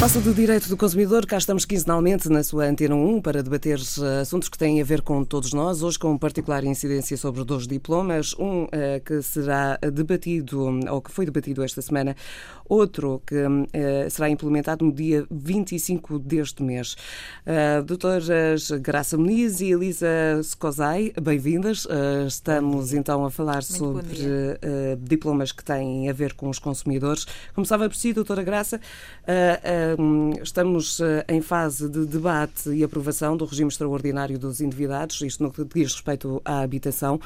Espaço do Direito do Consumidor, cá estamos quinzenalmente na sua Antena 1 para debater eh, assuntos que têm a ver com todos nós, hoje com particular incidência sobre dois diplomas, um uh, que será debatido, ou que foi debatido esta semana, outro que uh, será implementado no dia 25 deste mês. Uh, doutoras Graça Muniz e Elisa Scosai, bem-vindas. Uh, estamos então a falar Muito sobre diplomas que têm a ver com os consumidores. Começava por si, doutora Graça. Estamos em fase de debate e aprovação do regime extraordinário dos endividados, isto no que diz respeito à habitação.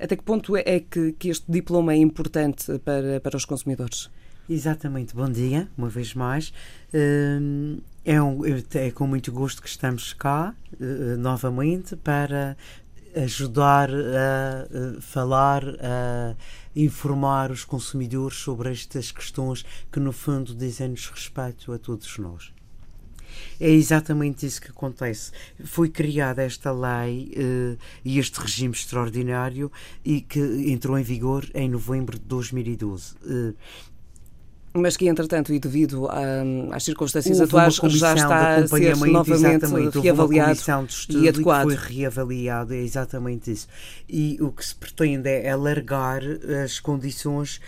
Até que ponto é que, que este diploma é importante para, para os consumidores? Exatamente, bom dia, uma vez mais. É, um, é com muito gosto que estamos cá eh, novamente para ajudar a falar, a informar os consumidores sobre estas questões que, no fundo, dizem-nos respeito a todos nós. É exatamente isso que acontece. Foi criada esta lei uh, e este regime extraordinário e que entrou em vigor em novembro de 2012. Uh, mas que, entretanto, e devido a, às circunstâncias houve atuais, já está a ser novamente reavaliado e adequado. foi reavaliado, é exatamente isso. E o que se pretende é alargar as condições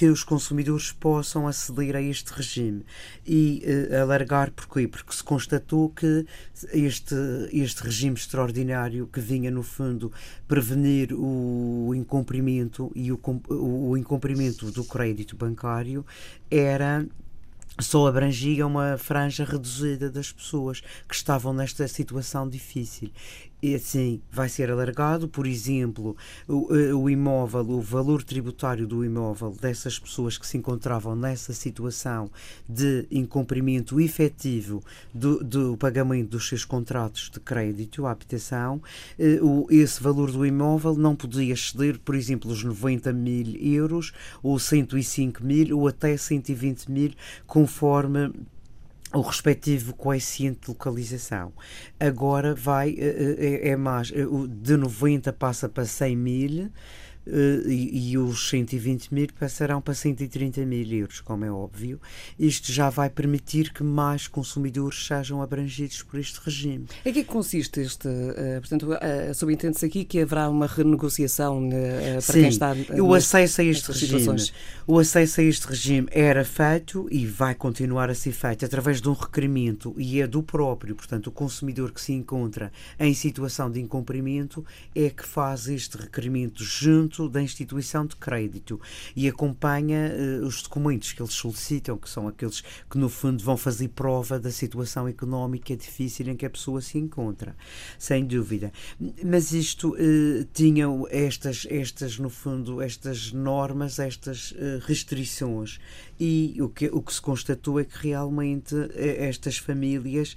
que os consumidores possam aceder a este regime e uh, alargar porquê? Porque se constatou que este, este regime extraordinário que vinha no fundo prevenir o incumprimento e o, o incumprimento do crédito bancário era só abrangia uma franja reduzida das pessoas que estavam nesta situação difícil. Assim vai ser alargado, por exemplo, o, eh, o, imóvel, o valor tributário do imóvel dessas pessoas que se encontravam nessa situação de incumprimento efetivo do, do pagamento dos seus contratos de crédito à habitação, eh, esse valor do imóvel não podia exceder, por exemplo, os 90 mil euros, ou 105 mil, ou até 120 mil, conforme o respectivo coeficiente de localização. Agora vai, eh, eh, é, é mais, eh, de 90 passa para 100 mil, e, e, os 120 mil passarão para 130 mil euros, como é óbvio. Isto já vai permitir que mais consumidores sejam abrangidos por este regime. Em que consiste este? Uh, portanto, uh, subentende-se aqui que haverá uma renegociação uh, para Sim, quem está. O acesso a este regime, o acesso a este regime era feito e vai continuar a ser feito através de um requerimento e é do próprio, portanto, o consumidor que se encontra em situação de incumprimento é que faz este requerimento junto da instituição de crédito e acompanha uh, os documentos que eles solicitam, que são aqueles que, no fundo, vão fazer prova da situação económica difícil em que a pessoa se encontra, sem dúvida. Mas isto uh, tinha estas, estas, no fundo, estas normas, estas uh, restrições e o que, o que se constatou é que realmente estas famílias,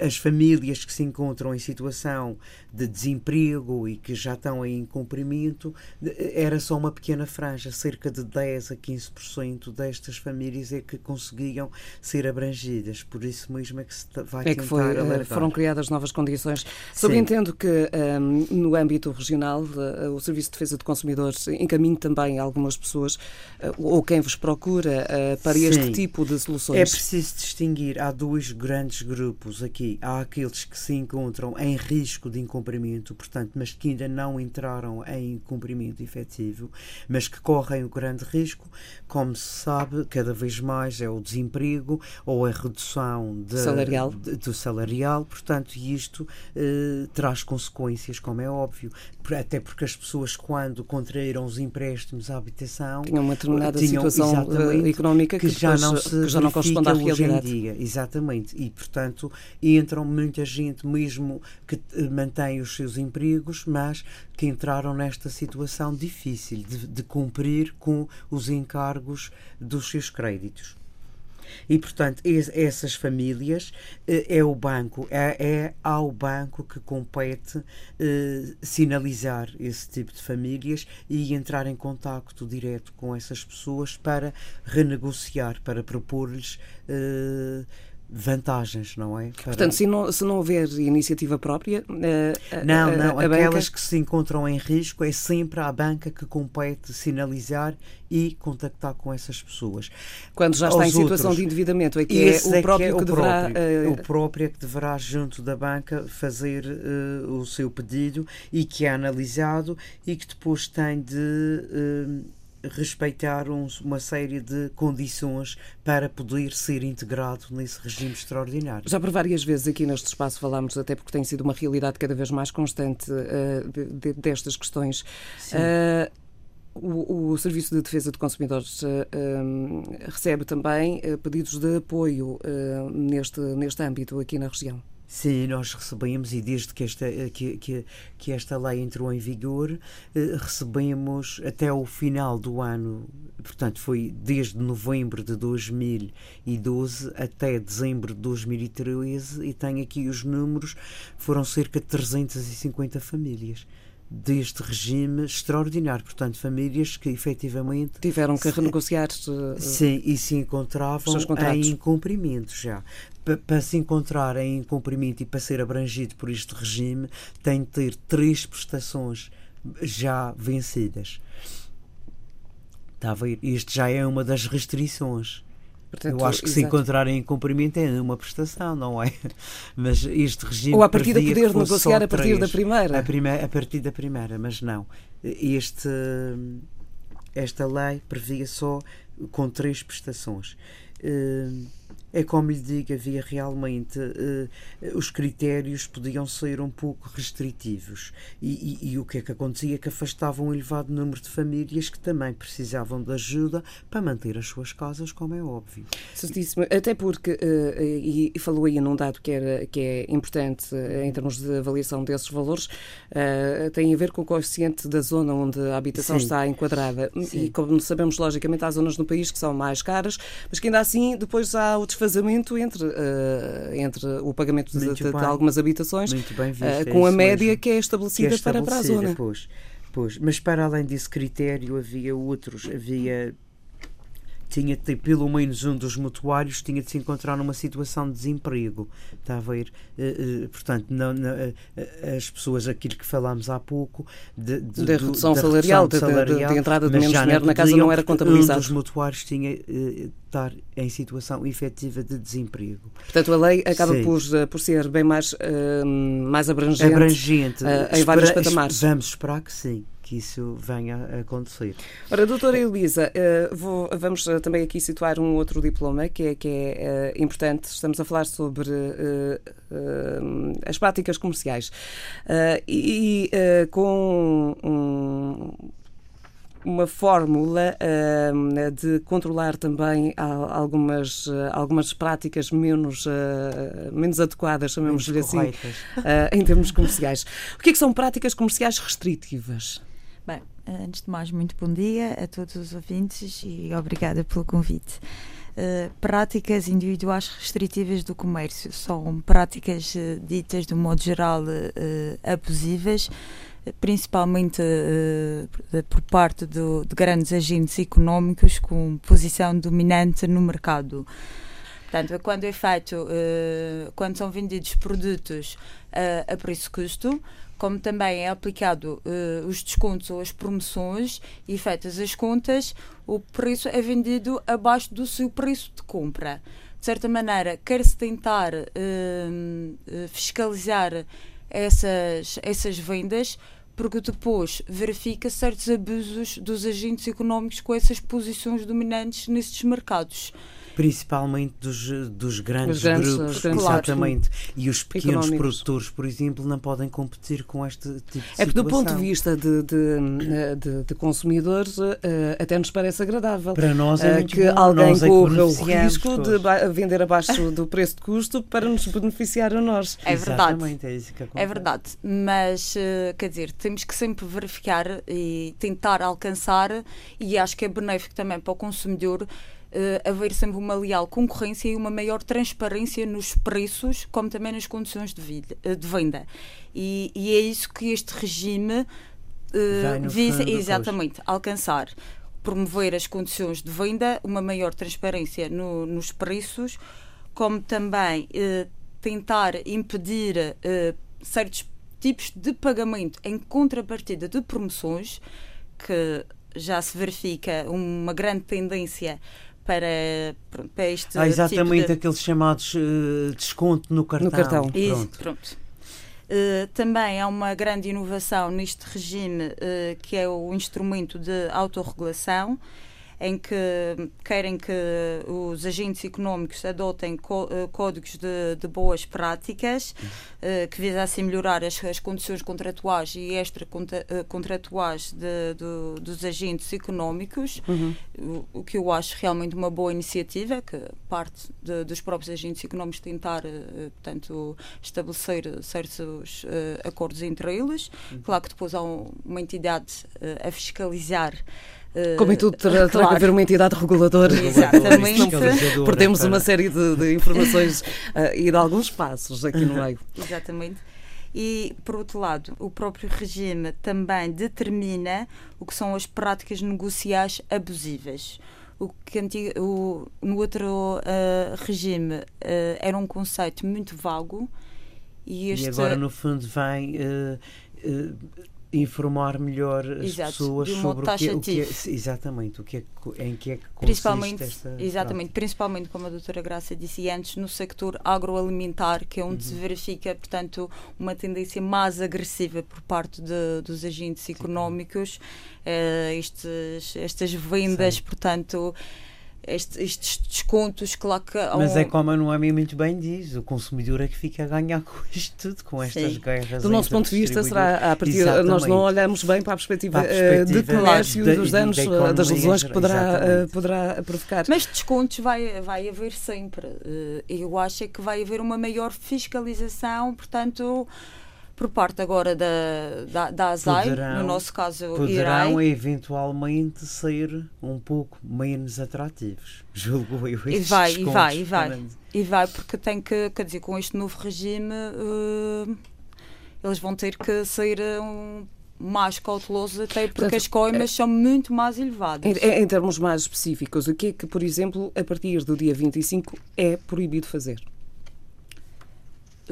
as famílias que se encontram em situação de desemprego e que já estão em incumprimento, era só uma pequena franja, cerca de 10 a 15% destas famílias é que conseguiam ser abrangidas. Por isso mesmo é que se vai é que foi, eh. Foram criadas novas condições. Subentendo que um, ehm, no âmbito regional o Serviço de Defesa de Consumidores encaminha também algumas pessoas ou quem vos procura uh, para Sim. este tipo de soluções. É preciso distinguir. Há dois grandes grupos aqui. Há aqueles que se encontram em risco de incumprimento, portanto, mas que ainda não entraram em incumprimento efetivo, mas que correm o grande risco, como se sabe, cada vez mais é o desemprego ou a redução de, salarial. De, do salarial, portanto, isto eh, traz consequências, como é óbvio, até porque as pessoas, quando contraíram os empréstimos à habitação, tinham uma determinada tinham, situação eh, económica que, que já não se que já não corresponde à realidade. Dia, exatamente, e portanto entram muita gente mesmo que eh, mantém os seus empregos, mas que entraram nesta situação difícil de, de cumprir com os encargos dos seus créditos. E, portanto, essas famílias eh, é o banco, é, é ao banco que compete eh, sinalizar esse tipo de famílias e entrar em contacto direto com essas pessoas para renegociar, para propor-lhes. Eh, vantagens, não é? Para... Portanto, se não, se não houver iniciativa própria. A, não, a, não. A, aquelas banca... que se encontram em risco é sempre a banca que compete sinalizar e contactar com essas pessoas. Quando já está Aos em situação outros, de endividamento, é que é o é próprio que, é que deverá. Próprio, uh... O próprio é que deverá, junto da banca, fazer uh, o seu pedido e que é analisado e que depois tem de. Uh, respeitar uma série de condições para poder ser integrado nesse regime extraordinário. Já por várias vezes aqui neste espaço falámos, até porque tem sido uma realidade cada vez mais constante uh, de, de, destas questões. Uh, o, o, Serviço de Defesa de Consumidores uh, um, recebe também pedidos de apoio neste, neste âmbito aqui na região. Sim, nós recebemos, e desde que esta, que, que, que esta lei entrou em vigor, eh, recebemos até o final do ano, portanto, foi desde novembro de 2012 até dezembro de 2013, e tenho aqui os números, foram cerca de 350 famílias deste regime extraordinário. Portanto, famílias que efetivamente. Tiveram que renegociar. Sim, e se encontravam em incumprimento já para se encontrar em cumprimento e para ser abrangido por este regime, tem de ter três prestações já vencidas. Está a ver? Isto já é uma das restrições. Portanto, eu acho que exato. se encontrarem em cumprimento é uma prestação, não é? Mas este regime. Ou a partir da poder negociar a partir três, da primeira. A, primeira. a partir da primeira, mas não. Este, esta lei previa só com três prestações. É como lhe digo, havia realmente uh, os critérios podiam ser um pouco restritivos e, e, e, o que é que acontecia que afastava um elevado número de famílias que também precisavam de ajuda para manter as suas casas, como é óbvio. Certíssimo, até porque, uh, e, e, falou aí num dado que, era, que é importante uh, em termos de avaliação desses valores, tem a ver com o coeficiente da zona onde a habitação Sim. está enquadrada. Sim. E como sabemos, logicamente, há zonas no país que são mais caras, mas que ainda assim depois há o desfazamento entre, uh, entre o pagamento de, de, de, algumas habitações uh, com a média mesmo. que é estabelecida, que é estabelecida para, para a zona. Pois, pois. Mas para além desse critério havia outros, havia tinha de ter pelo menos um dos mutuários tinha de se encontrar numa situação de desemprego. Está a ver? Uh, uh, portanto, não, não, uh, as pessoas, aquilo que falámos há pouco, de, de, da redução, da salarial, redução salarial, de, de, entrada de menos dinheiro na casa não era contabilizado. Um dos mutuários tinha de estar em situação efetiva de desemprego. Portanto, a lei acaba por, por ser bem mais, mais abrangente, abrangente. em vários patamares. Vamos esperar que sim que isso venha a acontecer. Ora, doutora Elisa, uh, vou, vamos uh, também aqui situar um outro diploma que é, que é uh, importante. Estamos a falar sobre as práticas comerciais. e com um, uma fórmula uh, de controlar também algumas, uh, algumas práticas menos, uh, menos adequadas, chamemos-lhe assim, em termos comerciais. O que, é que são práticas comerciais restritivas? Bem, antes de mais, muito bom dia a todos os ouvintes e obrigada pelo convite. Uh, práticas individuais restritivas do comércio são práticas uh, ditas de um modo geral uh, abusivas, principalmente por parte do, de grandes agentes económicos com posição dominante no mercado. Portanto, quando é feito, quando são vendidos produtos a preço-custo, como também é aplicado uh, os descontos ou as promoções e feitas as contas, o preço é vendido abaixo do seu preço de compra. De certa maneira, quer-se tentar uh, fiscalizar essas, essas vendas, porque depois verifica certos abusos dos agentes económicos com essas posições dominantes nesses mercados principalmente dos, dos grandes, grandes grupos, grandes exatamente. E os pequenos produtores, por exemplo, não podem competir com este tipo de É porque, do ponto de vista de, de, de, de consumidores, uh, até nos parece agradável. Para nós é uh, que bom. alguém é corra o risco de vender abaixo do preço de custo para nos beneficiar a nós. É verdade. É, isso que é verdade. Mas, uh, quer dizer, temos que sempre verificar e tentar alcançar, e acho que é benéfico também para o consumidor uh, haver sempre uma leal concorrência e uma maior transparência nos preços, como também nas condições de, vida, uh, de venda. E, e, é isso que este regime uh, visa exatamente alcançar. Promover as condições de venda, uma maior transparência no, nos preços, como também uh, tentar impedir uh, certos tipos de pagamento em contrapartida de promoções, que já se verifica uma grande tendência para, para este ah, exatamente tipo de... aqueles chamados uh, desconto no cartão. No cartão. Isso, pronto. pronto. Uh, também há uma grande inovação neste regime, uh, que é o instrumento de autorregulação, em que querem que os agentes económicos adotem eh, códigos de, de boas práticas uh, que visassem melhorar as, as, condições contratuais e extra-contratuais eh, dos agentes económicos, uhum. o, o, que eu acho realmente uma boa iniciativa, que parte de, dos próprios agentes económicos tentar, uh, portanto, estabelecer certos uh, acordos entre eles. Uhum. Claro que depois há uma entidade a fiscalizar eh, Como em tudo, terá, claro. que haver uma entidade reguladora. Exatamente. Perdemos uma série de, de informações uh, e de alguns passos aqui no meio. Exatamente. E, por outro lado, o próprio regime também determina o que são as práticas negociais abusivas. O que o, no outro uh, regime uh, era um conceito muito vago. E, este... e agora, no fundo, vem informar melhor as Exato, pessoas sobre o que, o que, é, exatamente o que é, em que é que principalmente esta exatamente principalmente como a doutora Graça disse antes no sector agroalimentar que é onde uhum. se verifica portanto uma tendência mais agressiva por parte de, dos agentes económicos uh, estes, estas vendas Sim. portanto este, estes descontos, claro que. Mas é como a Noemi muito bem diz: o consumidor é que fica a ganhar com isto tudo, com estas Sim. guerras. Do nosso ponto de vista, será a partir. Exatamente. Nós não olhamos bem para a perspectiva, para a perspectiva de comércio, de, dos danos, da das lesões que poderá, uh, poderá provocar. Mas descontos vai, vai haver sempre. Eu acho é que vai haver uma maior fiscalização, portanto por parte agora da, da, da ASAI, poderão, no nosso caso poderão IRAI. eventualmente ser um pouco menos atrativos, julgo eu. E vai, e vai, e vai. E vai, porque tem que, quer dizer, com este novo regime, uh, eles vão ter que sair um, mais cautelosos, até porque Portanto, as coimas é, são muito mais elevadas. Em, em termos mais específicos, o que é que, por exemplo, a partir do dia 25 é proibido fazer?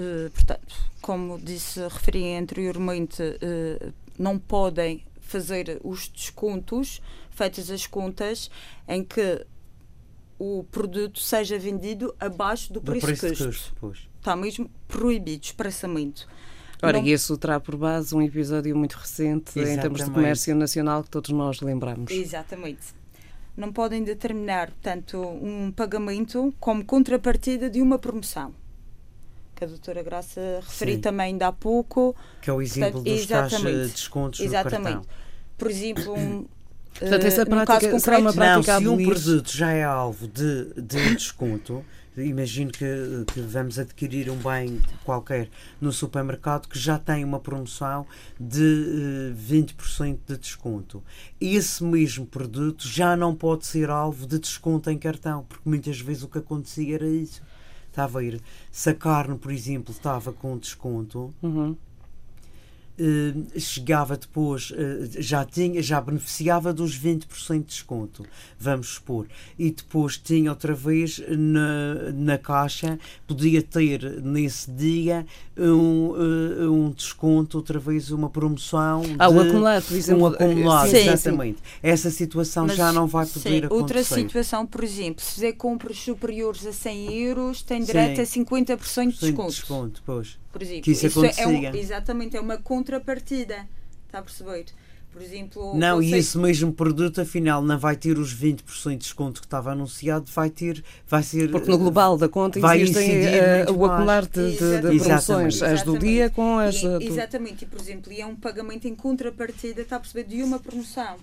Uh, portanto, como disse, referi anteriormente, uh, não podem fazer os descontos, feitas as contas, em que o produto seja vendido abaixo do, do preço, preço custo. custo Está mesmo proibido, expressamente. Ora, não... e isso terá por base um episódio muito recente Exatamente. em termos de comércio nacional que todos nós lembramos. Exatamente. Não podem determinar, portanto, um pagamento como contrapartida de uma promoção que a doutora Graça referiu também ainda há pouco. Que é o exemplo Portanto, dos tais eh, descontos exatamente. no cartão. Por exemplo, um, Portanto, essa prática, caso concreto, uma prática não, se um produto já é alvo de, de desconto, imagino que, que, vamos adquirir um bem qualquer no supermercado que já tem uma promoção de uh, eh, 20% de desconto. Esse mesmo produto já não pode ser alvo de desconto em cartão, porque muitas vezes o que acontecia era isso estava a ir. Se a carne, por exemplo, estava com desconto, uhum. Uh, chegava depois, uh, já tinha, já beneficiava dos 20% de desconto, vamos supor, e depois tinha outra vez na, na caixa, podia ter nesse dia um, uh, um desconto, outra vez uma promoção. Ah, de, o acumulado, por exemplo. Um acumulado, sim, exatamente. Sim. Essa situação Mas, já não vai poder sim, acontecer. Outra situação, por exemplo, se fizer compras superiores a 100 euros, tem direito a 50% de desconto. desconto pois. Por exemplo, que isso, isso é um, exatamente, é uma contrapartida. Está a perceber? Por exemplo, não, e esse mesmo produto afinal não vai ter os 20% de desconto que estava anunciado, vai ter, vai ser. Porque no global da conta vai existem uh, o acumular de, de, de promoções, exatamente. as do dia com as. E, exatamente, e por exemplo, e é um pagamento em contrapartida, está a perceber, de uma promoção.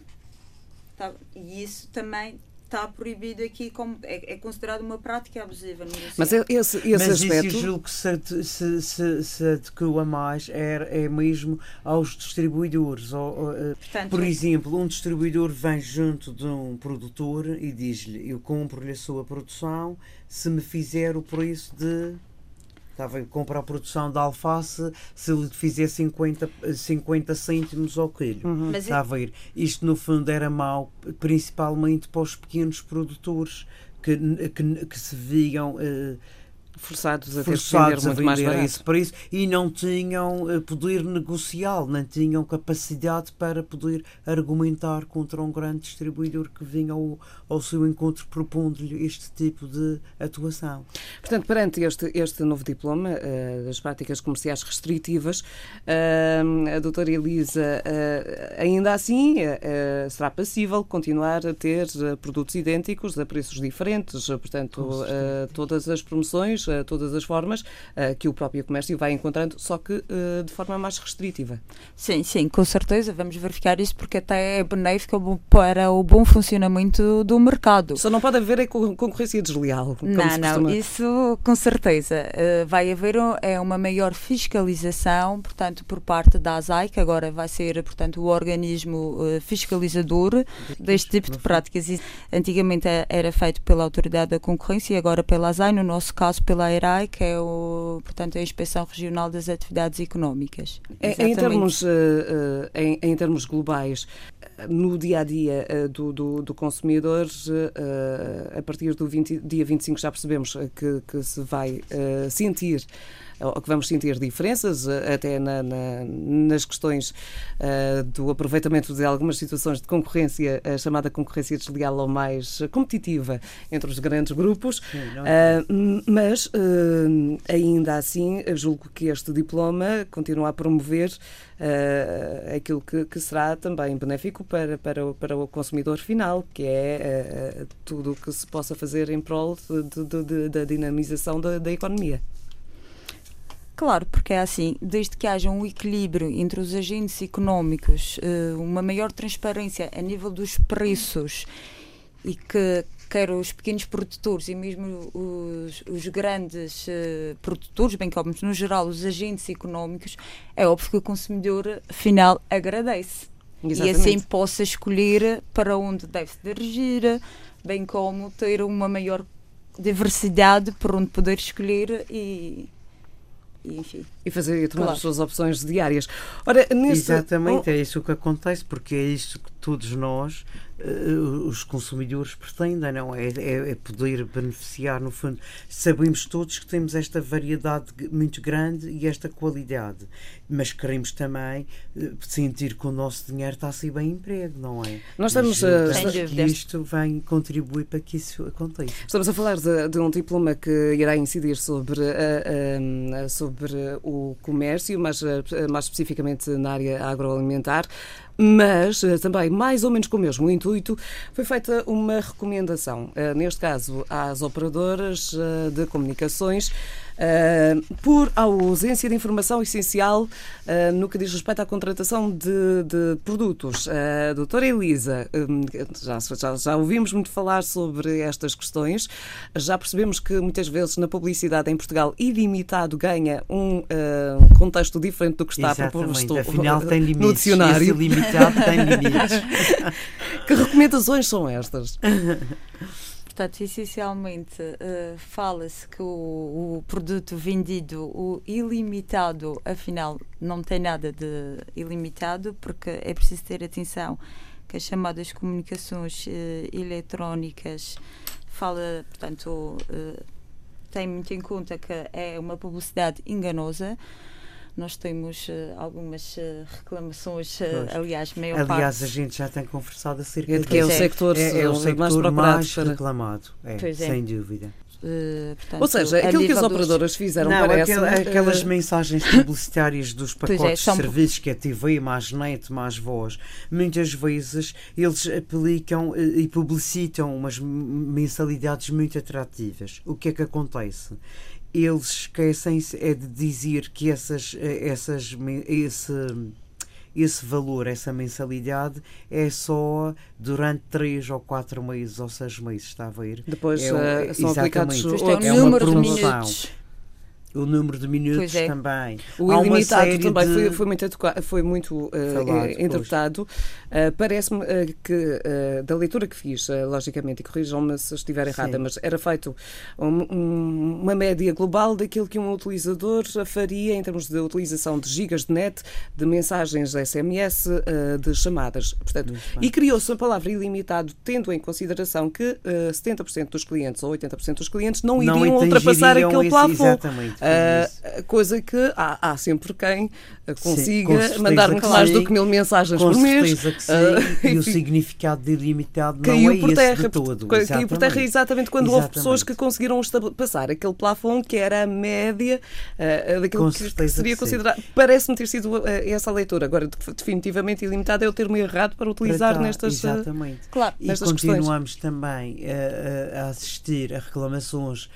Tá? E isso também está proibido aqui como é, é considerado uma prática abusiva no Mas esse, esse Mas aspecto... isso julgo que se, se, se, se adequa mais é, é mesmo aos distribuidores. Ou, eh, Portanto, por exemplo, um distribuidor vem junto de um produtor e diz-lhe eu compro-lhe a sua produção se me fizer o preço de Estava a comprar a produção de alface se lhe fizer 50, 50 cêntimos ao quilo. Uhum. Está a ver? Isto, no fundo, era mau, principalmente para os pequenos produtores que, que, que se viam. Uh, forçados a ter forçados que vender muito mais barato. Isso, para isso, e não tinham uh, poder negocial, não tinham capacidade para poder argumentar contra um grande distribuidor que vinha ao, ao seu encontro propondo-lhe este tipo de atuação. Portanto, perante este, este novo diploma uh, das práticas comerciais restritivas, uh, a doutora Elisa, ainda assim, será passível continuar a ter produtos idênticos a preços diferentes, portanto, todas as promoções todas as formas uh, que o próprio comércio vai encontrando, só que uh, de forma mais restritiva. Sim, sim, com certeza. Vamos verificar isso porque até é benéfico para o bom funcionamento do mercado. Só não pode haver concorrência desleal. Não, não, isso com certeza. Vai haver é uma maior fiscalização, portanto, por parte da ASAI, que agora vai ser, portanto, o organismo fiscalizador deste tipo de práticas. Antigamente era feito pela Autoridade da Concorrência e agora pela ASAI, no nosso caso pela AERAI, que é o, portanto, a Inspeção Regional das Atividades Económicas. Em, em termos, uh, em, em, termos globais, no dia a dia uh, do, do, do, consumidor, a partir do 20, dia 25 já percebemos que, que se vai sentir ou que vamos sentir diferenças, eh, até na, na, nas questões uh, do aproveitamento de algumas situações de concorrência, a chamada concorrência desleal ou mais competitiva entre os grandes grupos. Sim, uh, mas, uh, ainda assim, julgo que este diploma continua a promover aquilo que, que, será também benéfico para, para, o, para o consumidor final, que é tudo o que se possa fazer em prol da dinamização da, da economia. Claro, porque é assim, desde que haja um equilíbrio entre os agentes económicos, eh, uma maior transparência a nível dos preços e que quer os pequenos produtores e mesmo os, os grandes uh, produtores, bem como no geral os agentes económicos, é óbvio que o consumidor final agradece. Exatamente. E assim possa escolher para onde deve se dirigir, bem como ter uma maior diversidade por onde poder escolher e e, enfim. E fazer e tomar claro. as suas opções diárias. Ora, nesse... Exatamente, oh... é isso que acontece, porque é isso que todos nós os consumidores pretendem, não é? é? é? poder beneficiar, no fundo. Sabemos todos que temos esta variedade muito grande e esta qualidade, mas queremos também uh, sentir que o nosso dinheiro está a ser bem emprego, não é? Nós estamos a. que isto vem contribuir para que isso aconteça. Estamos a falar de, de um diploma que irá incidir sobre, uh, sobre o comércio, mas mais especificamente na área agroalimentar mas eh, também, mais ou menos com o mesmo intuito, foi feita uma recomendação, eh, neste caso às operadoras eh, de comunicações uh, por ausência de informação essencial uh, no que diz respeito à contratação de, de produtos. Uh, doutora Elisa, um, já, já, já ouvimos muito falar sobre estas questões, já percebemos que muitas vezes na publicidade em Portugal ilimitado ganha um uh, contexto diferente do que está proposto Afinal, tem limites. no dicionário. Esse ilimitado tem limites. que recomendações são estas? Portanto, essencialmente, uh, fala-se que o, o, produto vendido, o ilimitado, afinal, não tem nada de ilimitado, porque é preciso ter atenção que as chamadas comunicações uh, eletrónicas fala, portanto, uh, tem muito em conta que é uma publicidade enganosa nós temos uh, algumas uh, reclamações, uh, aliás, maior Aliás, parte... a gente já tem conversado acerca é de que é o sector, é, é o sector mais, mais reclamado, é, sem dúvida. Uh, portanto, Ou seja, aquilo que as operadoras dos... fizeram não, parece... Aquel, aquelas uh... mensagens publicitárias dos é, pacotes é, são... de serviços que é TV, mais net, mais voz, muitas vezes eles aplicam e publicitam umas mensalidades muito atrativas. O que é que acontece? Eles esquecem-se é de dizer que essas, eh, essas, esse, esse valor, essa mensalidade, é só durante três ou quatro meses ou seis meses, está a ver? Depois é, uh, são aplicados é, é uma promoção. O número de minutos é. também. O Há ilimitado também de... foi, foi muito, foi muito uh, interpretado. Uh, Parece-me uh, que, da leitura que fiz, logicamente, e corrijam-me se estiver errada, Sim. mas era feito um, um, uma média global daquilo que um utilizador faria em termos de utilização de gigas de net, de mensagens SMS, de chamadas. Portanto, e criou-se a palavra ilimitado, tendo em consideração que 70% dos clientes ou 80% dos clientes não iriam não ultrapassar aquele plafond. Uh, coisa que há, há, sempre quem consiga sim, mandar muito mais do que mil mensagens com por mês. Que sim. Uh, e o significado de ilimitado não é por terra, de todo. Caiu exatamente. por terra exatamente quando exatamente. houve pessoas que conseguiram passar aquele plafond que era a média uh, daquilo que, que, seria que considerado. Parece-me ter sido essa leitura. Agora, definitivamente ilimitado é o termo errado para utilizar para nestas, exatamente. Claro, e nestas continuamos questões. também a, a assistir a reclamações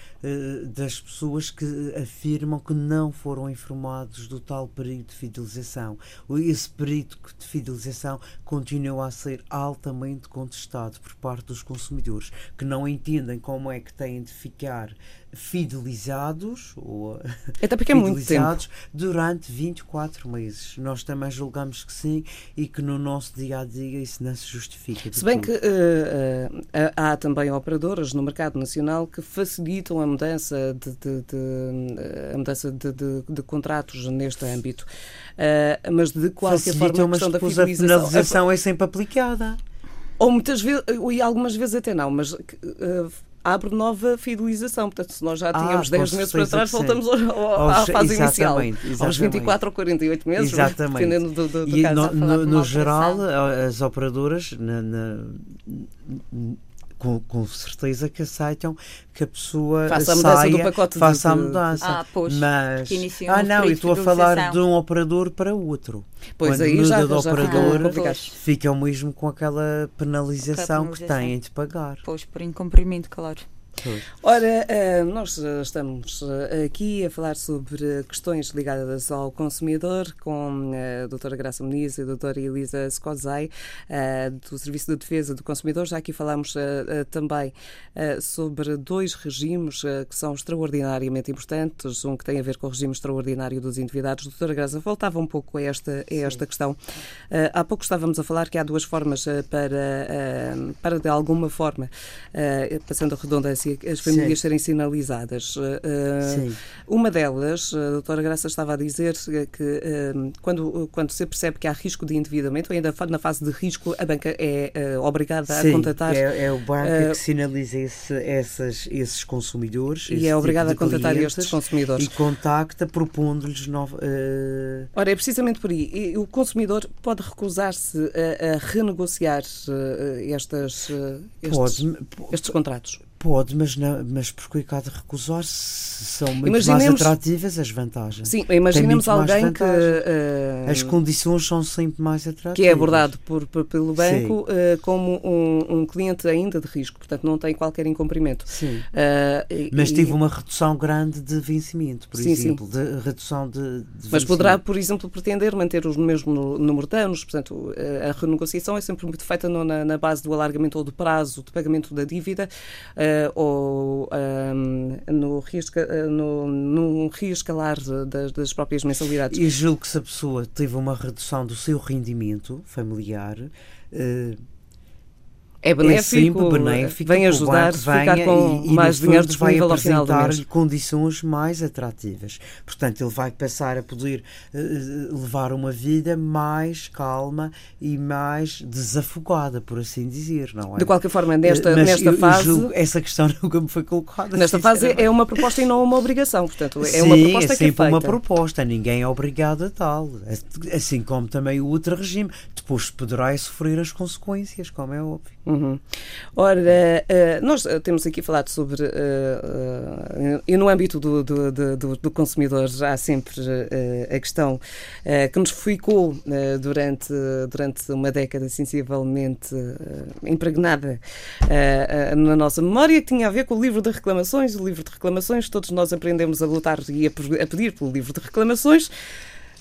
das pessoas que afirmam que não foram informados do tal período de fidelização. Esse período de fidelização continua a ser altamente contestado por parte dos consumidores, que não entendem como é que têm de ficar fidelizados ou Até porque é muito tempo. durante 24 meses. Nós também julgamos que sim e que no nosso dia a dia isso não se justifica. Se bem tudo. que uh, uh, há também operadoras no mercado nacional que facilitam a mudança de, de, de a mudança de, de, contratos neste âmbito. Uh, mas de qualquer Facilitam, forma, a questão da fidelização. A finalização é sempre aplicada. Ou muitas vezes, e algumas vezes até não, mas abre nova fidelização. Portanto, se nós já ah, tínhamos ah, 10 meses para trás, voltamos ao, à fase inicial. Exatamente. Aos 24 ou 48 meses, exatamente. dependendo do, do, do e caso. No, no, no geral, as operadoras, na, na, com, com, certeza que aceitam que a pessoa faça a mudança saia, do pacote faça de, a mudança. Ah, pois, mas ah não, eu estou a falar de um operador para outro. Pois Quando aí muda já, de operador, já ficam mesmo com aquela penalização, penalização, que têm de pagar. Pois, por incumprimento, claro. Ora, eh, nós estamos eh, aqui a falar sobre questões ligadas ao consumidor com a doutora Graça Muniz e a doutora Elisa Scozai, eh, do Serviço de Defesa do Consumidor. Já aqui falámos também sobre dois regimes que são extraordinariamente importantes, um que tem a ver com o regime extraordinário dos endividados. Doutora Graça, voltava um pouco a esta, a esta questão. Há pouco estávamos a falar que há duas formas para, para de alguma forma, passando a redundância, as famílias Sim. serem sinalizadas. Uh, uma delas, a doutora Graça estava a dizer que uh, quando, quando se percebe que há risco de endividamento, ainda na fase de risco, a banca é uh, obrigada Sim, a contatar. É, é o banco que sinaliza esse, essas, esses consumidores. E é obrigada tipo a contatar estes consumidores. E contacta propondo-lhes. Nova, Ora, é precisamente por aí. O consumidor pode recusar-se a, a renegociar estas, estes, pode, estes contratos. Pode, mas, não, mas porque há de recusar-se são muito imaginemos, mais atrativas as vantagens. Sim, imaginemos alguém que. Uh, as condições são sempre mais atrativas. Que é abordado por, por pelo banco uh, como um, um, cliente ainda de risco, portanto não tem qualquer incumprimento. Sim. Uh, mas e, tive uma redução grande de vencimento, por sim, exemplo. Sim. De redução de, de Mas poderá, por exemplo, pretender manter o mesmo número de anos, portanto, a renegociação é sempre muito feita no, na, na, base do alargamento ou do prazo de pagamento da dívida ou um, no, risco, no, no reescalar das, das próprias mensalidades. E julgo que se a pessoa teve uma redução do seu rendimento familiar, uh, é benéfico, é benéfico vem ajudar a ficar com e, mais dinheiro disponível ao final do mês. condições mais atrativas. Portanto, ele vai passar a poder uh, levar uma vida mais calma e mais desafogada, por assim dizer, não é? De qualquer forma, nesta, Mas nesta eu, fase... Essa questão nunca me foi colocada. Nesta fase é uma proposta e não uma obrigação, portanto, é Sim, uma proposta é que é sempre feita. uma proposta, ninguém é obrigado a tal. Assim como também o outro regime. Depois poderá sofrer as consequências, como é óbvio. Uhum. Ora, uh, nós temos aqui falado sobre, uh, e no âmbito do, do, do, do consumidor há sempre a questão que nos ficou durante, durante uma década sensivelmente impregnada na nossa memória, que tinha a ver com o livro de reclamações. O livro de reclamações, todos nós aprendemos a lutar e a pedir pelo livro de reclamações.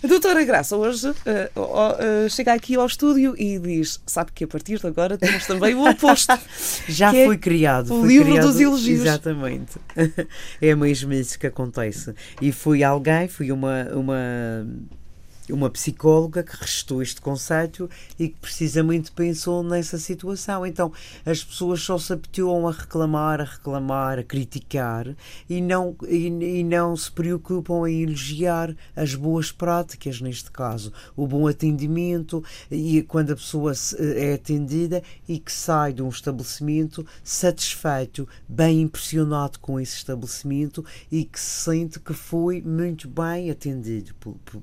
A doutora Graça hoje uh, uh, uh, chega aqui ao estúdio e diz: sabe que a partir de agora temos também o oposto. Já foi é criado. O livro criado, dos elogios. Exatamente. é mesmo isso que acontece. E fui alguém, fui uma. uma uma psicóloga que restou este conceito e que precisamente pensou nessa situação. Então as pessoas só se habituam a reclamar, a reclamar, a criticar e não, e, e não se preocupam em elogiar as boas práticas, neste caso, o bom atendimento e quando a pessoa é atendida e que sai de um estabelecimento satisfeito, bem impressionado com esse estabelecimento e que se sente que foi muito bem atendido por, por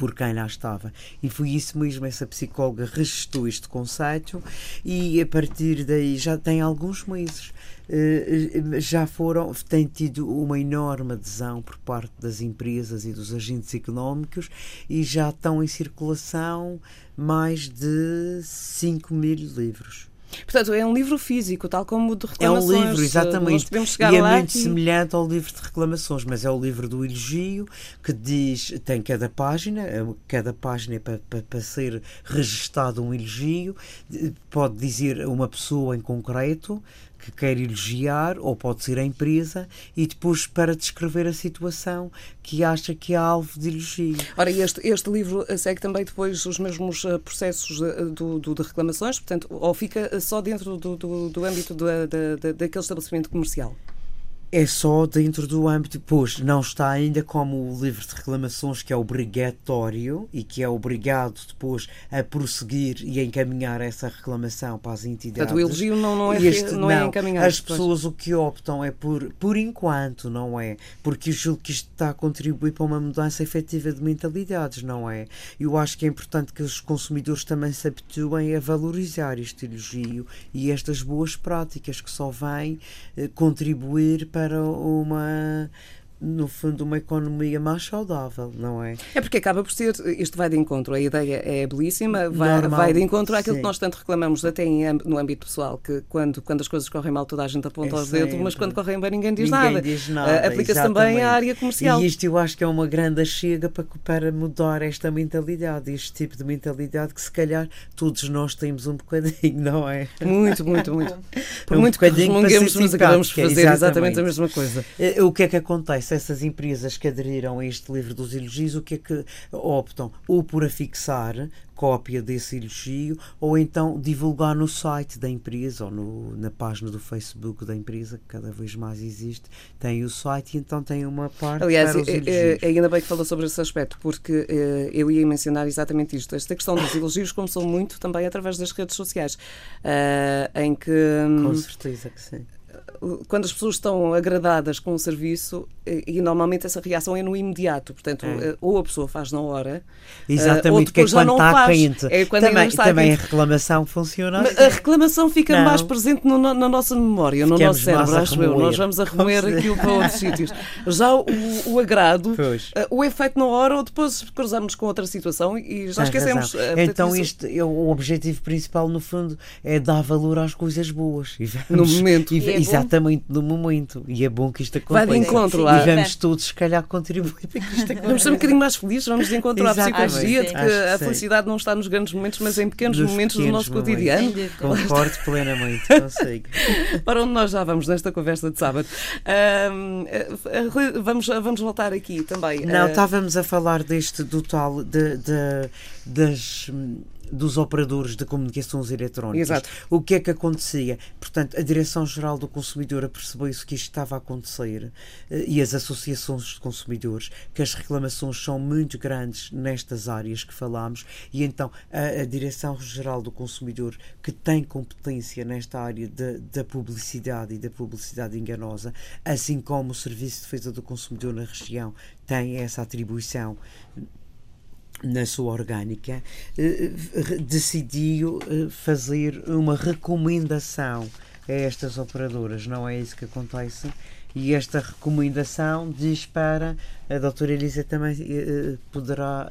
por quem lá estava. E foi isso mesmo, essa psicóloga registou este conceito e a partir daí já tem alguns meses. Eh, eh, já foram, tem tido uma enorme adesão por parte das empresas e dos agentes económicos e já estão em circulação mais de 5 mil livros. Portanto, é um livro físico, tal como o de reclamações. É um livro, exatamente. E é muito e... semelhante ao livro de reclamações, mas é o livro do elogio que diz, tem cada página, é cada página é para, para, para ser registado um elogio, pode dizer uma pessoa em concreto, que quer elogiar, ou pode ser a empresa, e depois para descrever a situação que acha que é alvo de elogio. Ora, este, este livro segue também depois os mesmos eh, processos eh, do, do, de reclamações, portanto, ou fica só dentro do, do, do âmbito da, da, daquele estabelecimento comercial? É só dentro do âmbito, pois não está ainda como o livro de reclamações que é obrigatório e que é obrigado depois a prosseguir e a encaminhar essa reclamação para as entidades. Portanto, o elogio não, não, é, este, não, é encaminhado. As pessoas o que optam é por, por enquanto, não é? Porque eu julgo que isto está a contribuir para uma mudança efetiva de mentalidades, não é? Eu acho que é importante que os consumidores também se habituem a valorizar este elogio e estas boas práticas que só vêm eh, contribuir para para uma no fundo, uma economia mais saudável, não é? É porque acaba por ser, isto vai de encontro, a ideia é belíssima, vai, vai de encontro àquilo sim. que nós tanto reclamamos, até em, no âmbito pessoal, que quando, quando as coisas correm mal toda a gente aponta é aos dedos, mas quando correm bem ninguém diz ninguém nada. Diz nada. Uh, Aplica-se também à área comercial. E isto eu acho que é uma grande chega para, para mudar esta mentalidade, este tipo de mentalidade que se calhar todos nós temos um bocadinho, não é? Muito, muito, muito. Por um muito que resmunguemos, nos acabamos por fazer exatamente. exatamente a mesma coisa. Eh, o que é que acontece? Essas empresas que aderiram a este livro dos elogios, o que é que optam? Ou por afixar cópia desse elogio, ou então divulgar no site da empresa ou no, na página do Facebook da empresa, que cada vez mais existe, tem o site e então tem uma parte Aliás, para os é, elogios. É, ainda bem que falou sobre esse aspecto, porque é, eu ia mencionar exatamente isto. Esta questão dos elogios começou muito também através das redes sociais, em que... Com hum, certeza que sim quando as pessoas estão agradadas com o serviço, e, e normalmente essa reação é no imediato, portanto, é. Eh, ou a pessoa faz na hora, eh, Exatamente, que é quando está faz. quente. É quando também, está também quente. a reclamação funciona. A reclamação fica não. mais presente no, na nossa memória, no nosso cérebro, acho eu. Nós vamos a remoer aquilo para outros sítios. Já o, o agrado, uh, o efeito na hora, ou depois cruzamos com outra situação e já esquecemos. Então, este, é o objetivo principal, no fundo, é dar valor às coisas boas. E vamos, no momento. E, é exatamente no momento. E é bom que isto aconteça. Vai de encontro lá. E vamos todos, se calhar, contribuir para que isto aconteça. Vamos ser um bocadinho mais felizes, vamos de encontro à psicologia, de que a felicidade não está nos grandes momentos, mas em pequenos nos momentos pequenos do nosso momentos. cotidiano. Concordo plenamente, consigo. para onde nós já vamos nesta conversa de sábado. vamos, vamos voltar aqui também. Não, estávamos a falar deste, do tal, de, de das dos operadores de comunicações eletrónicas. Exato. O que é que acontecia? Portanto, a Direção-Geral do Consumidor percebeu-se que isto estava a acontecer eh, e as associações de consumidores, que as reclamações são muito grandes nestas áreas que falámos, e então a, a Direção-Geral do Consumidor, que tem competência nesta área de, da publicidade e da publicidade enganosa, assim como o Serviço de Defesa do Consumidor na região tem essa atribuição na sua orgânica, eh, decidiu eh, fazer uma recomendação a estas operadoras. Não é isso que acontece? E esta recomendação diz para a doutora Elisa também eh, poderá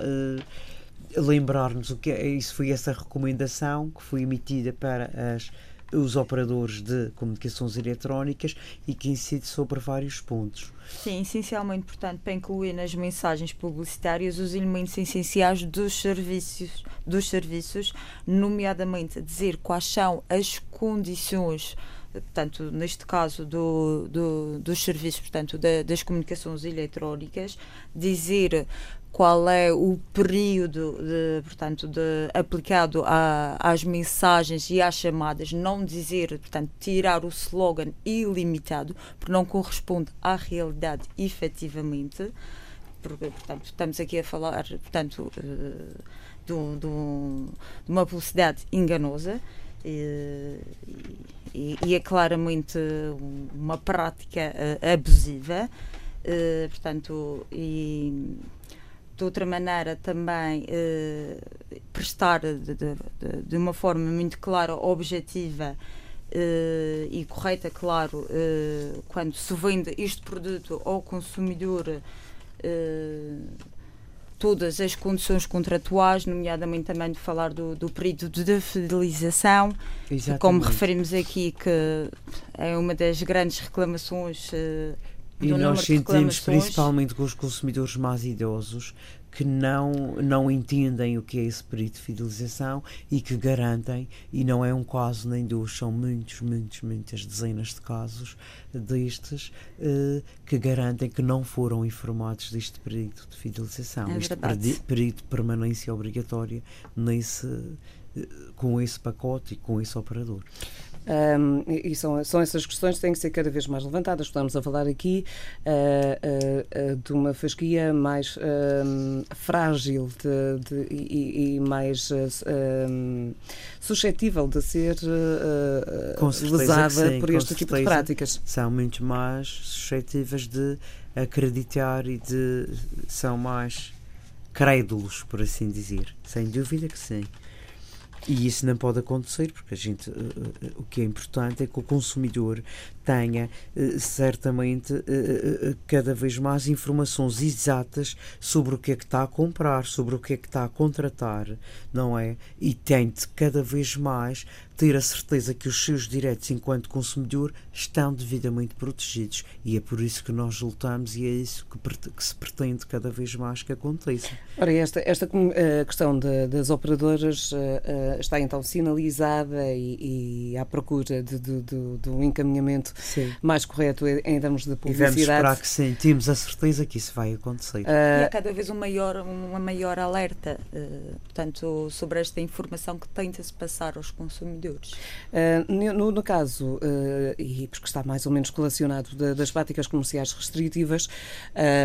lembrar-nos o que é. Isso foi essa recomendação que foi emitida para as os operadores de comunicações eletrónicas e que incide sobre vários pontos. Sim, essencialmente, portanto, para incluir nas mensagens publicitárias os elementos essenciais dos serviços, dos serviços, nomeadamente dizer quais são as condições portanto, neste caso do, do, dos serviços, portanto, da, das comunicações eletrónicas, dizer qual é o período de, portanto, de, aplicado a, às mensagens e às chamadas, não dizer, portanto, tirar o slogan ilimitado, porque não corresponde à realidade efetivamente, porque, portanto, estamos aqui a falar, portanto, uh, de, de, de uma publicidade enganosa, e, e, e é claramente uma prática uh, abusiva. Portanto, e de outra maneira também uh, prestar de, de, de, uma forma muito clara, objetiva uh, e correta, claro, uh, quando se vende este produto ao consumidor todas as condições contratuais, nomeadamente também de falar do, do período de fidelização, Exatamente. como referimos aqui, que é uma das grandes reclamações. Uh, e nós sentimos, principalmente com os consumidores mais idosos, que não, não entendem o que é esse período de fidelização e que garantem, e não é um caso nem dois, são muitos, muitos, muitas dezenas de casos destes, uh, que garantem que não foram informados deste período de fidelização, é este período de permanência obrigatória nesse, uh, com esse pacote e com esse operador. Um, e são, são essas questões que têm que ser cada vez mais levantadas. Estamos a falar aqui uh, uh, uh, de uma fasquia mais frágil de, de, e, e, mais suscetível de ser lesada sim, por este tipo de práticas. São muito mais suscetíveis de acreditar e de são mais crédulos, por assim dizer. Sem dúvida que sim. E isso não pode acontecer, porque a gente, uh, uh, o que é importante é que o consumidor tenha uh, certamente cada vez mais informações exatas sobre o que é que está a comprar, sobre o que é que está a contratar, não é? E tente cada vez mais ter a certeza que os seus direitos enquanto consumidor estão devidamente protegidos. E é por isso que nós lutamos e é isso que, que se pretende cada vez mais que aconteça. Ora, esta, esta uh, questão de, das operadoras uh, uh, está então sinalizada e, e à procura de, de, de, de um encaminhamento sim. mais correto em termos de publicidade. E vamos esperar que sim, temos a certeza que isso vai acontecer. e há cada vez um maior, uma maior alerta, portanto, sobre esta informação que tenta-se passar aos consumidores. Uh, no, no, caso, uh, e porque está mais ou menos relacionado de, das práticas comerciais restritivas,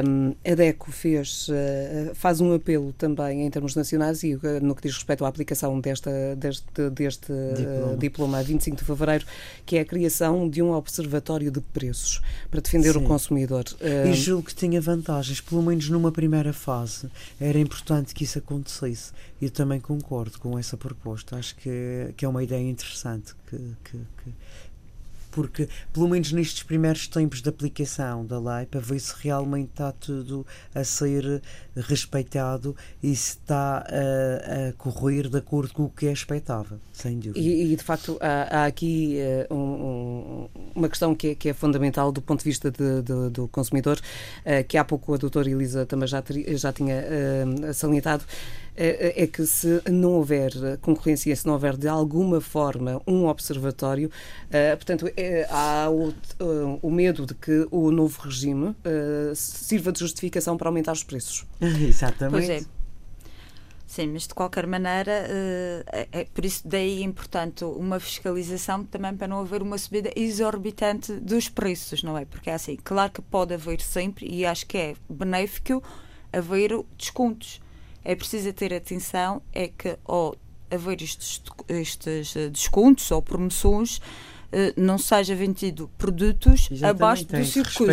um, a DECO fez, uh, faz um apelo também em termos nacionais e no que diz respeito à aplicação desta, deste, deste diploma. diploma a 25 de fevereiro, que é a criação de um observatório de preços para defender Sim. o consumidor. E julgo que tinha vantagens, pelo menos numa primeira fase. Era importante que isso acontecesse. Eu também concordo com essa proposta. Acho que é, que é uma ideia interessante que, que, que porque, pelo menos nestes primeiros tempos de aplicação da lei, para ver se realmente está tudo a ser respeitado e se está a, a correr de acordo com o que é expectável, sem dúvida. E, e de facto, há, há aqui uh, um, uma questão que é, que é, fundamental do ponto de vista de, de, do consumidor, uh, que há pouco a doutora Elisa também já, já tinha uh, salientado, é que se não houver concorrência, se não houver de alguma forma um observatório, portanto, é, há o, o, medo de que o novo regime sirva de justificação para aumentar os preços. Exatamente. Pois é. Sim, mas de qualquer maneira, é, é por isso daí é importante uma fiscalização também para não haver uma subida exorbitante dos preços, não é? Porque é assim, claro que pode haver sempre, e acho que é benéfico haver descontos é preciso ter atenção é que ao haver estes, estes eh, descontos ou promoções eh, não seja vendido produtos Exatamente, abaixo do seu custo.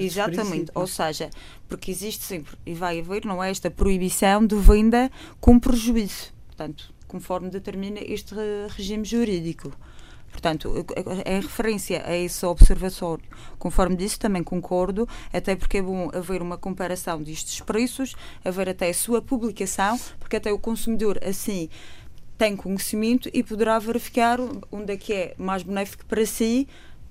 Exatamente, ou seja, porque existe sempre e vai haver, não é esta proibição de venda com prejuízo, portanto, conforme determina este regime jurídico. Portanto, em referência a esse observatório, conforme disse, também concordo, até porque é bom haver uma comparação destes preços, haver até a sua publicação, porque até o consumidor, assim, tem conhecimento e poderá verificar onde é que é mais benéfico para si,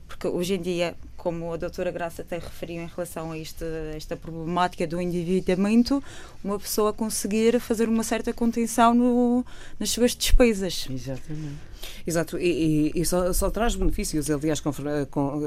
porque hoje em dia como a doutora Graça tem referido em relação a esta, esta problemática do endividamento, uma pessoa conseguir fazer uma certa contenção no, nas suas despesas. Exatamente. Exato, e, e, e só, só, traz benefícios, aliás,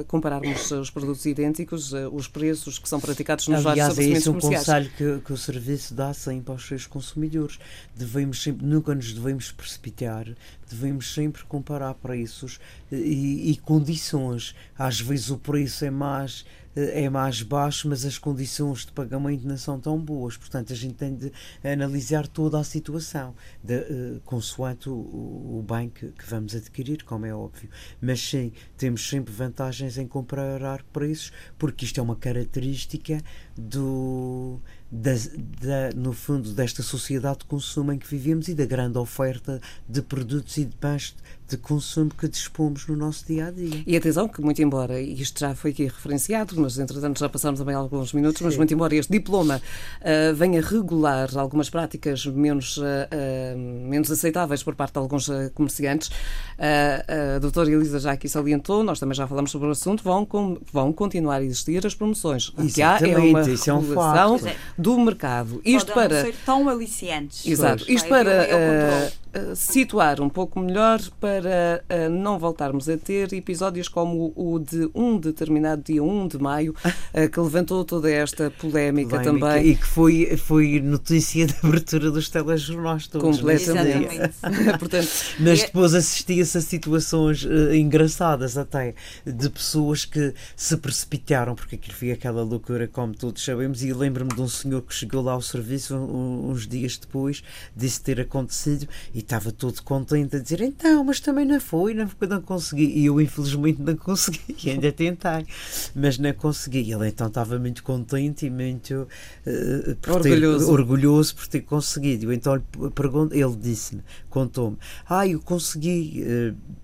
compararmos os produtos idênticos, eh, os preços que são praticados nos aliás, vários estabelecimentos é um conselho que, que, o serviço dá sempre aos seus consumidores. Devemos sempre, nunca nos devemos precipitar, devemos sempre comparar preços eh, e, e condições. Às vezes o preço é mais é mais baixo, mas as condições de pagamento não são tão boas. Portanto, a gente tem de analisar toda a situação, de, uh, consoante o, o bem que, que, vamos adquirir, como é óbvio. Mas sim, temos sempre vantagens em comparar preços, porque isto é uma característica do da, da, no fundo, desta sociedade de consumo em que vivemos e da grande oferta de produtos e de bens de consumo que dispomos no nosso dia a dia. E atenção que, muito embora isto já foi aqui referenciado, mas entretanto já passámos também alguns minutos, Sim. mas muito embora este diploma uh, venha regular algumas práticas menos, uh, uh, menos aceitáveis por parte de alguns comerciantes, a doutora Elisa já aqui salientou, nós também já falamos sobre o assunto, vão, com, vão continuar a existir as promoções. O que há é uma isso é um regulação do mercado. Isto Podem para... ser tão aliciantes. Exato. Isto para uh, situar um pouco melhor para uh, não voltarmos a ter episódios como o de um determinado dia 1 de maio, uh, que levantou toda esta polémica também. E que foi, foi notícia de abertura dos telejornais todos. Completamente. Portanto, Mas é- depois assistia-se a situações engraçadas até, de pessoas que se precipitaram, porque aquilo foi aquela loucura, como todos sabemos, e lembro-me de um senhor que chegou lá ao serviço uns dias depois, disse ter acontecido, e estava todo contente a dizer: então, mas também não foi, não, não consegui. E eu, infelizmente, não consegui, ainda tentei, mas não consegui. Ele então estava muito contente e muito uh, por orgulhoso. Ter, orgulhoso por ter conseguido. Então ele, ele disse-me, contou-me: ah, eu consegui. Uh,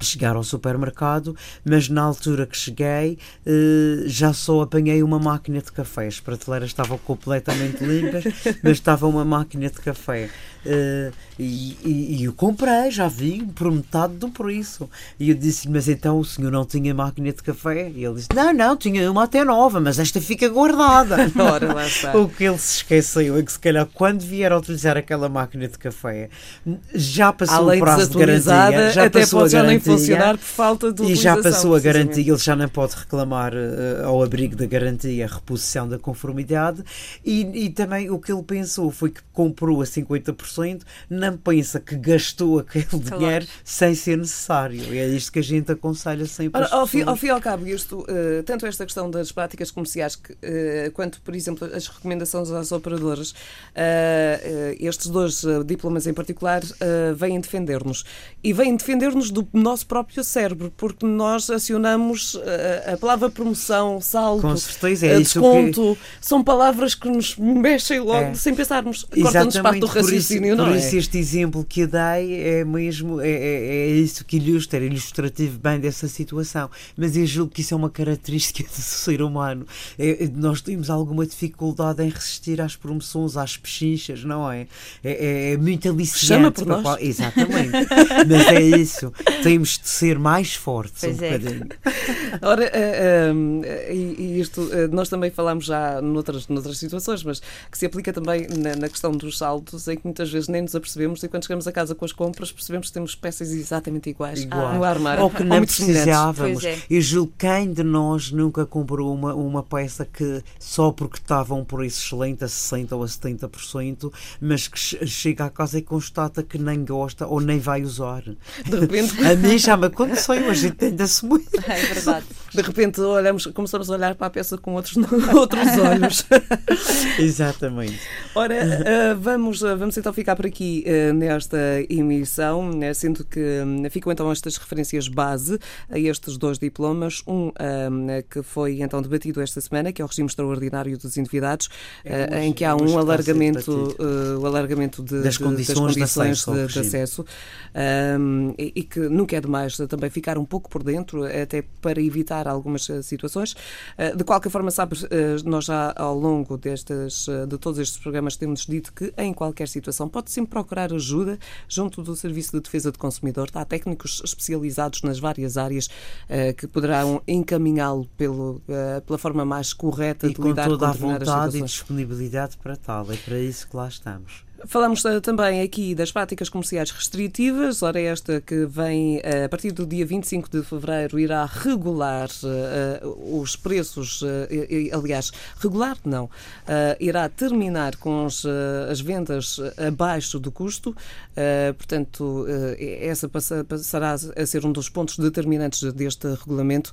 chegar ao supermercado, mas na altura que cheguei eh, já só apanhei uma máquina de café. As prateleiras estavam completamente limpas, mas estava uma máquina de café. Uh, e, e, e, eu comprei, já vi, por metade do preço. E eu disse mas então o senhor não tinha máquina de café? E ele disse: Não, não, tinha uma até nova, mas esta fica guardada. Ora, lá está. O que ele se esqueceu é que, se calhar, quando vier a utilizar aquela máquina de café, já passou o prazo de garantia, já até passou pode a garantia, já nem funcionar por falta de E já passou a garantia, ele já não pode reclamar uh, ao abrigo da garantia a reposição da conformidade. E, e também o que ele pensou foi que comprou a 50% não pensa que gastou aquele claro. dinheiro sem ser necessário. E é isto que a gente aconselha sempre. Ora, ao, fim, ao fim e ao cabo, isto, uh, tanto esta questão das práticas comerciais que, uh, quanto, por exemplo, as recomendações às operadoras, uh, estes dois diplomas em particular vêm defender-nos. E vêm defender-nos do nosso próprio cérebro, porque nós acionamos a palavra promoção, saldo, Com certeza, é desconto, que... são palavras que nos mexem logo é. sem pensarmos. Cortam-nos parte do raciocínio raciocínio, não Por isso, é? este exemplo que dei é mesmo é, é, é, isso que ilustra, é ilustrativo bem dessa situação. Mas eu julgo que isso é uma característica do ser humano. É, é, nós temos alguma dificuldade em resistir às promoções, às pechinchas, não é? É, é muito aliciante. Chama por nós. Qual... Exatamente. Mas é isso. Temos de ser mais fortes pois um é. bocadinho. Ora, uh, uh, e, isto, uh, nós também falámos já noutras, noutras situações, mas que se aplica também na, na questão dos saltos, em que muitas vezes nem nos apercebemos e quando chegamos a casa com as compras percebemos que temos peças exatamente iguais Igual. no armário. Ou que não precisávamos. É. Eu julgo quem de nós nunca comprou uma, uma peça que só porque estava um preço excelente a 60% ou a 70%, mas que chega à casa e constata que nem gosta ou nem vai usar. De repente. a mim já me aconteceu, a gente tem de assumir. É verdade. De repente olhamos, começamos a olhar para a peça com outros, outros olhos. Exatamente. Ora, uh, vamos, uh, vamos então ficar por aqui uh, nesta emissão, né, sendo que um, ficam então estas referências base a estes dois diplomas. Um que foi então debatido esta semana, que é o regime extraordinário dos endividados, é, em que há um alargamento, o alargamento de, das condições, de, das condições de acesso, de, acesso um, e, e, que nunca é demais também ficar um pouco por dentro, até para evitar algumas situações. De qualquer forma, sabe, nós já ao longo destes, de todos estes programas temos dito que em qualquer situação pode sempre procurar ajuda junto do Serviço de Defesa do Consumidor. Há técnicos especializados nas várias áreas que poderão encaminhá-lo pela forma mais correta e de lidar com toda com a vontade e disponibilidade para tal. É para isso que lá estamos. Falamos uh, também aqui das práticas comerciais restritivas, ora esta que vem uh, a partir do dia 25 de fevereiro irá regular uh, os preços, aliás, regular não, irá terminar com as vendas abaixo do custo, portanto, essa passará a ser um dos pontos determinantes deste regulamento,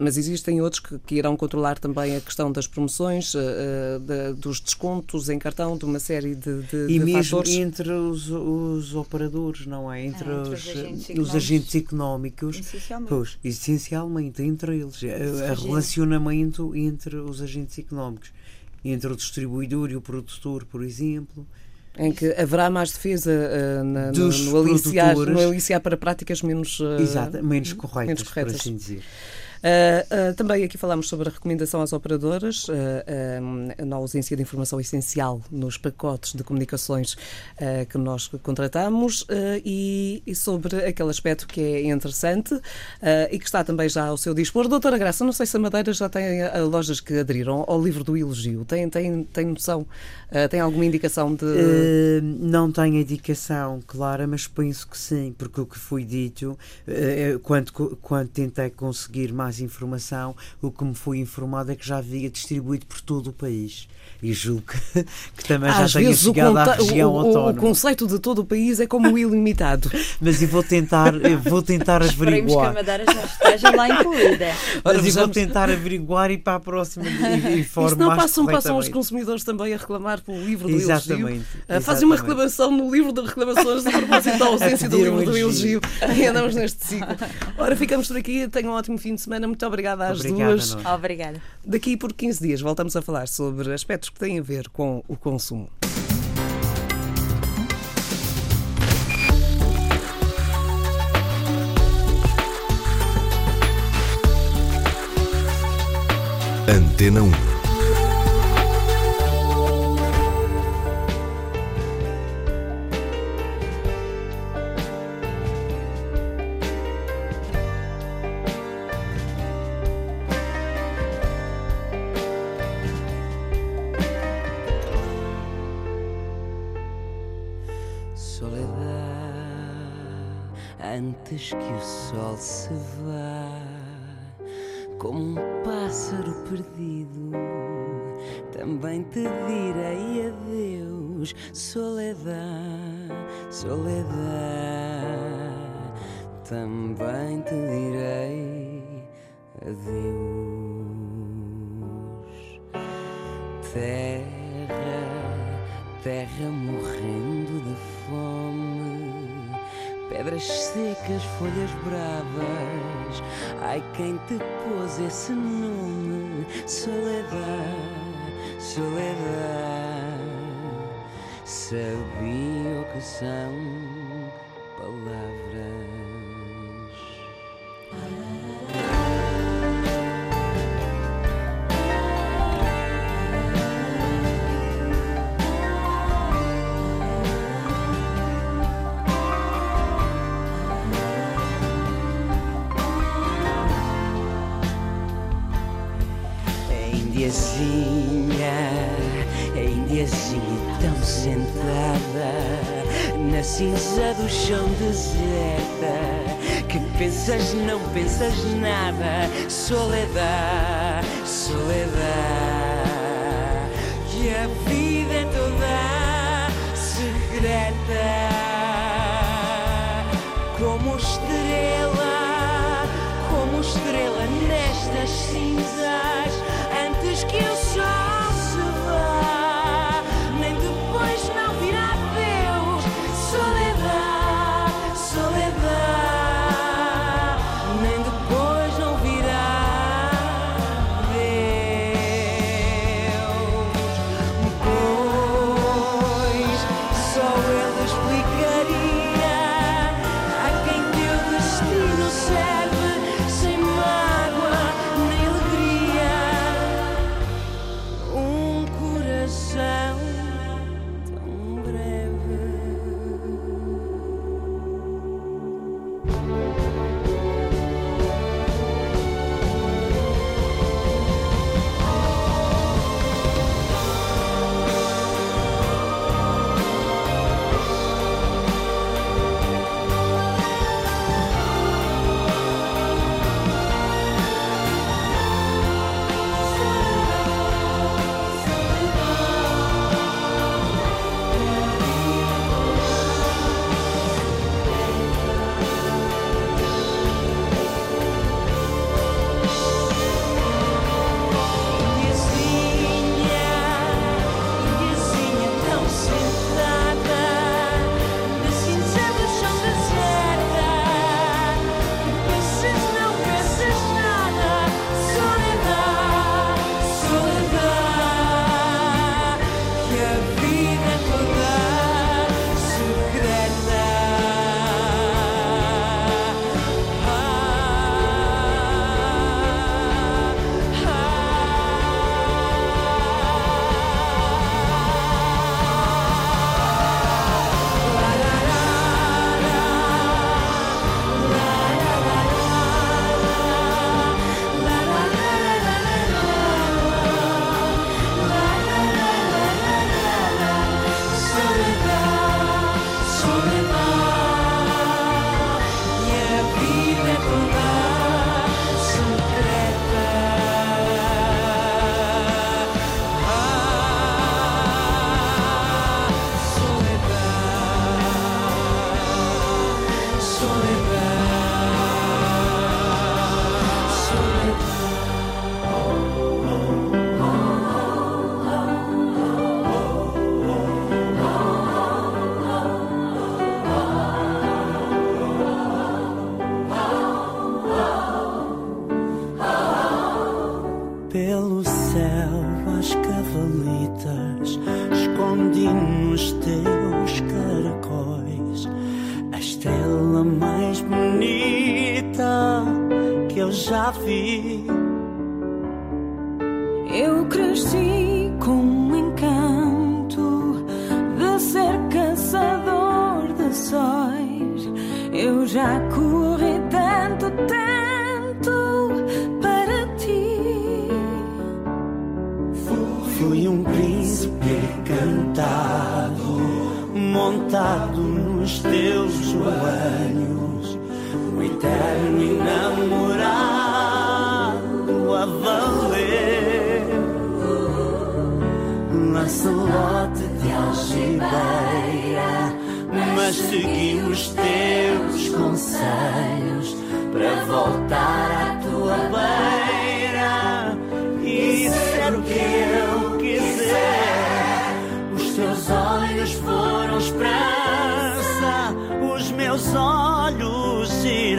mas existem outros que, que, irão controlar também a questão das promoções, de, dos descontos em cartão, de uma série de, de mesmo fatores. entre os, os, operadores, não é? Entre, é, entre os, os, agentes os, agentes económicos. Essencialmente. Pois, essencialmente, entre eles. A, relacionamento entre os agentes económicos. Entre o distribuidor e o produtor, por exemplo em que haverá mais defesa uh, na, no, no, aliciar, no aliciar para práticas menos, uh, Exato, menos corretas, menos corretas, por assim dizer. Uh, uh, também aqui falamos sobre a recomendação às operadoras, uh, na ausência de informação essencial nos pacotes de comunicações que nós contratamos e, e, sobre aquele aspecto que é interessante e que está também já ao seu dispor. Doutora Graça, não sei se a Madeira já tem lojas que aderiram ao livro do elogio. Tem, tem, tem noção, tem alguma indicação de. não tenho indicação clara, mas penso que sim, porque o que foi dito, quando, quando tentei conseguir mais mais informação, o que me foi informado é que já havia distribuído por todo o país. E julgo que, que também Às já tenha chegado à região o, autónoma. O conceito de todo o país é como o ilimitado. Mas eu vou tentar, eu vou tentar averiguar. Esperemos que a Madeira já esteja lá incluída. Mas eu vou tentar averiguar e para a próxima informar Isso não passam, passam os consumidores também a reclamar pelo livro do exatamente, elogio. Exatamente. Fazem uma reclamação no livro de reclamações de propósito da ausência do livro do elogio. E andamos neste ciclo. Ora, ficamos por aqui. Tenham um ótimo fim de semana. Muito obrigada às Obrigada, duas. Obrigada. Daqui por 15 dias voltamos a falar sobre aspectos que têm a ver com o consumo. Antena 1 antes que o sol se vá, como um pássaro perdido, também te direi adeus, soledade, soledade, também te direi adeus, terra, terra Pedras secas, folhas bravas. Ai, quem te pôs esse nome? Soledade, soledade. Sabia o que são pensas, não pensas nada, soledade, soledade.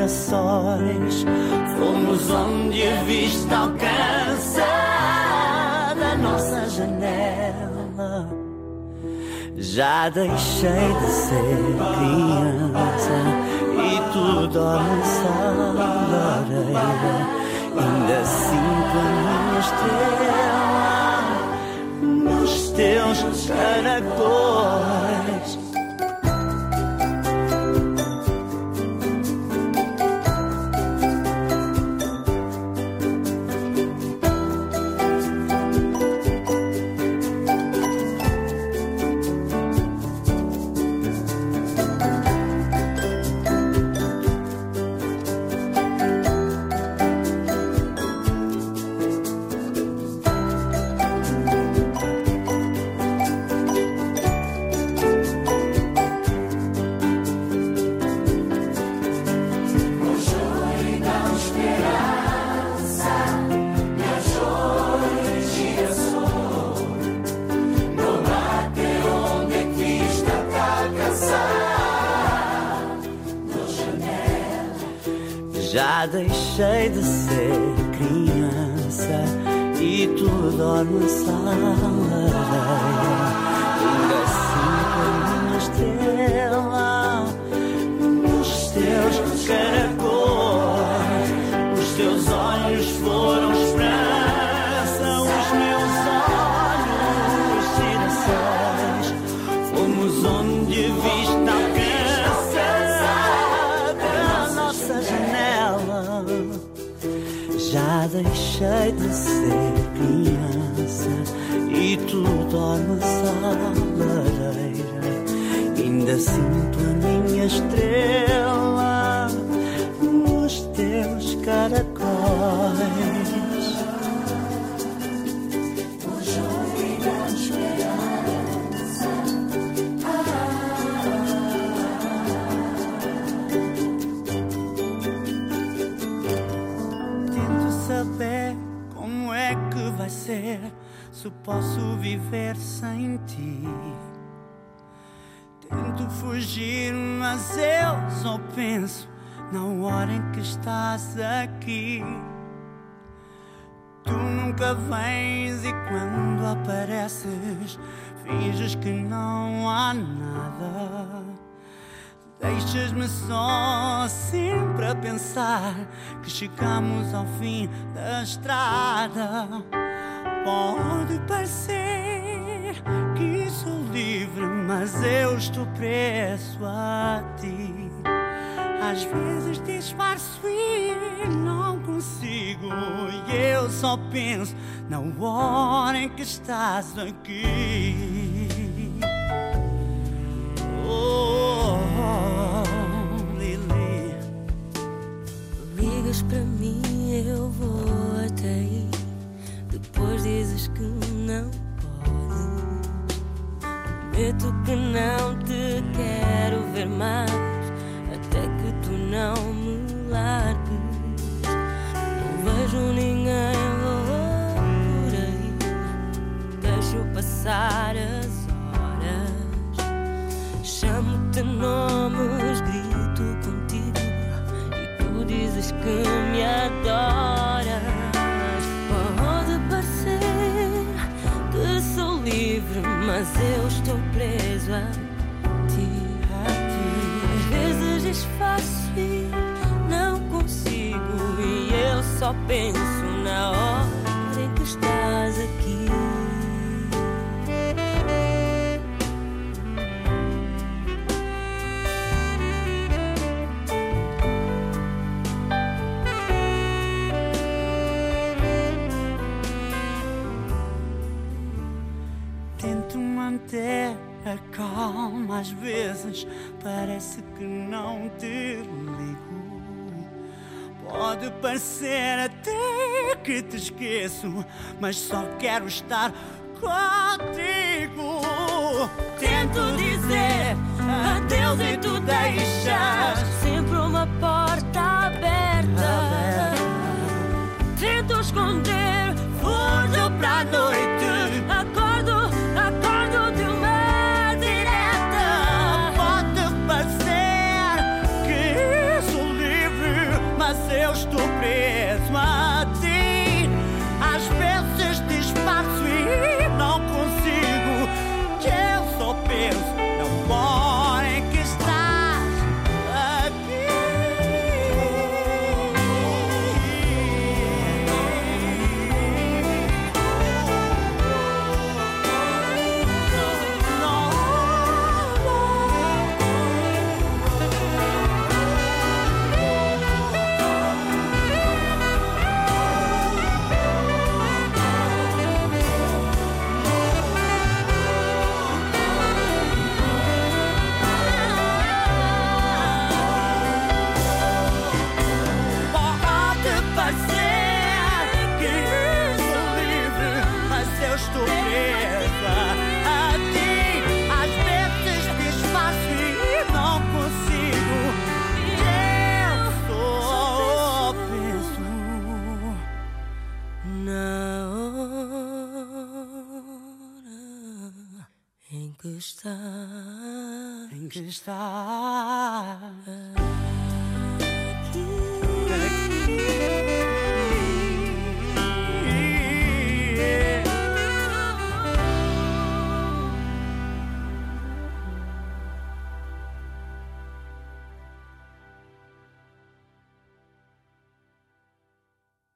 Girassóis. Fomos onde a vista alcança da nossa janela. Já deixei de ser criança e tu dormes à. Ainda sinto a minha estrela nos teus caracóis. Deixei de ser criança e tu dormes à lareira. Ainda sinto a minha estrela nos teus caracóis. Posso viver sem ti. Tento fugir, mas eu só penso na hora em que estás aqui. Tu nunca vens e quando apareces, finges que não há nada. Deixas-me só sempre a pensar que chegamos ao fim da estrada. Pode parecer que sou livre, mas eu estou preso a ti. Às vezes disfarço e não consigo. E eu só penso na hora em que estás aqui. te esqueço, mas só quero estar contigo. Tento dizer adeus e tu deixas.